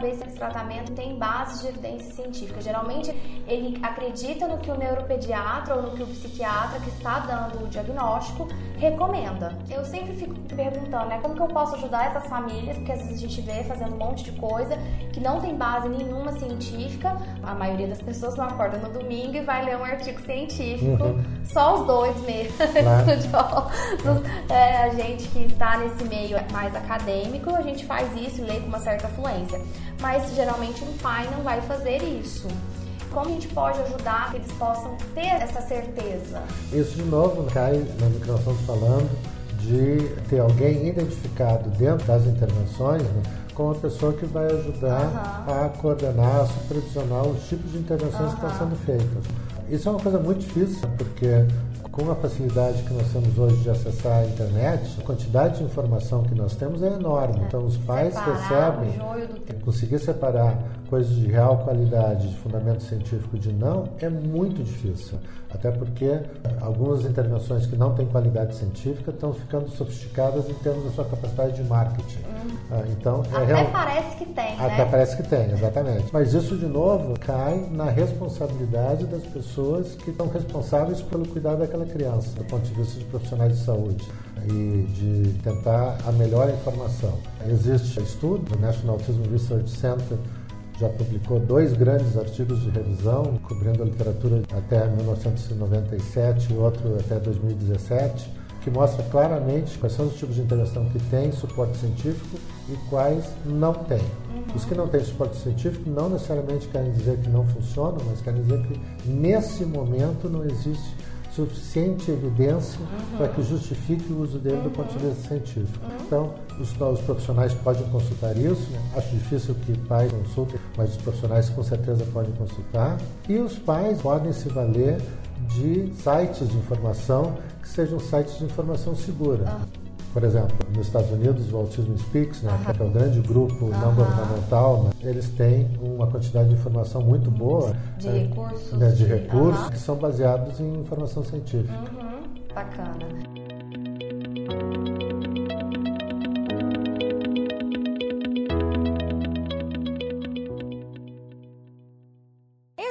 Saber se esse tratamento tem base de evidência científica. Geralmente, ele acredita no que o neuropediatra ou no que o psiquiatra que está dando o diagnóstico recomenda. Eu sempre fico perguntando, né, como que eu posso ajudar essas famílias, porque às vezes a gente vê fazendo um monte de coisa que não tem base nenhuma científica. A maioria das pessoas não acorda no domingo e vai ler um artigo científico. Uhum. Só os doidos mesmo. Claro. é, a gente que está nesse meio mais acadêmico, a gente faz isso e lê com uma certa fluência mas geralmente um pai não vai fazer isso. Como a gente pode ajudar que eles possam ter essa certeza? Isso, de novo, cai no que nós estamos falando de ter alguém identificado dentro das intervenções né, como a pessoa que vai ajudar uhum. a coordenar, a supervisionar os tipos de intervenções uhum. que estão sendo feitas. Isso é uma coisa muito difícil, porque com a facilidade que nós temos hoje de acessar a internet, a quantidade de informação que nós temos é enorme. É. Então, os pais Separar recebem. Conseguir separar coisas de real qualidade, de fundamento científico de não, é muito difícil. Até porque eh, algumas intervenções que não têm qualidade científica estão ficando sofisticadas em termos da sua capacidade de marketing. Hum. Ah, então, é Até real... parece que tem. Até né? parece que tem, exatamente. Mas isso, de novo, cai na responsabilidade das pessoas que estão responsáveis pelo cuidado daquela criança, do ponto de vista de profissionais de saúde e de tentar a melhor informação. Existe estudo, o National Autism Research Center já publicou dois grandes artigos de revisão, cobrindo a literatura até 1997 e outro até 2017, que mostra claramente quais são os tipos de intervenção que têm suporte científico e quais não têm. Uhum. Os que não têm suporte científico não necessariamente querem dizer que não funcionam, mas querem dizer que nesse momento não existe suficiente evidência uhum. para que justifique o uso dele uhum. do ponto de vista científico. Uhum. Então, os, os, profissionais podem consultar isso. Acho difícil que pais consultem, mas os profissionais com certeza podem consultar. E os pais podem se valer de sites de informação que sejam sites de informação segura. Por exemplo, nos Estados Unidos, o Autism Speaks, né, que é o grande grupo não governamental, né, eles têm uma quantidade de informação muito boa. De né, recursos. Né, de recursos que são baseados em informação científica. Uhum. Bacana.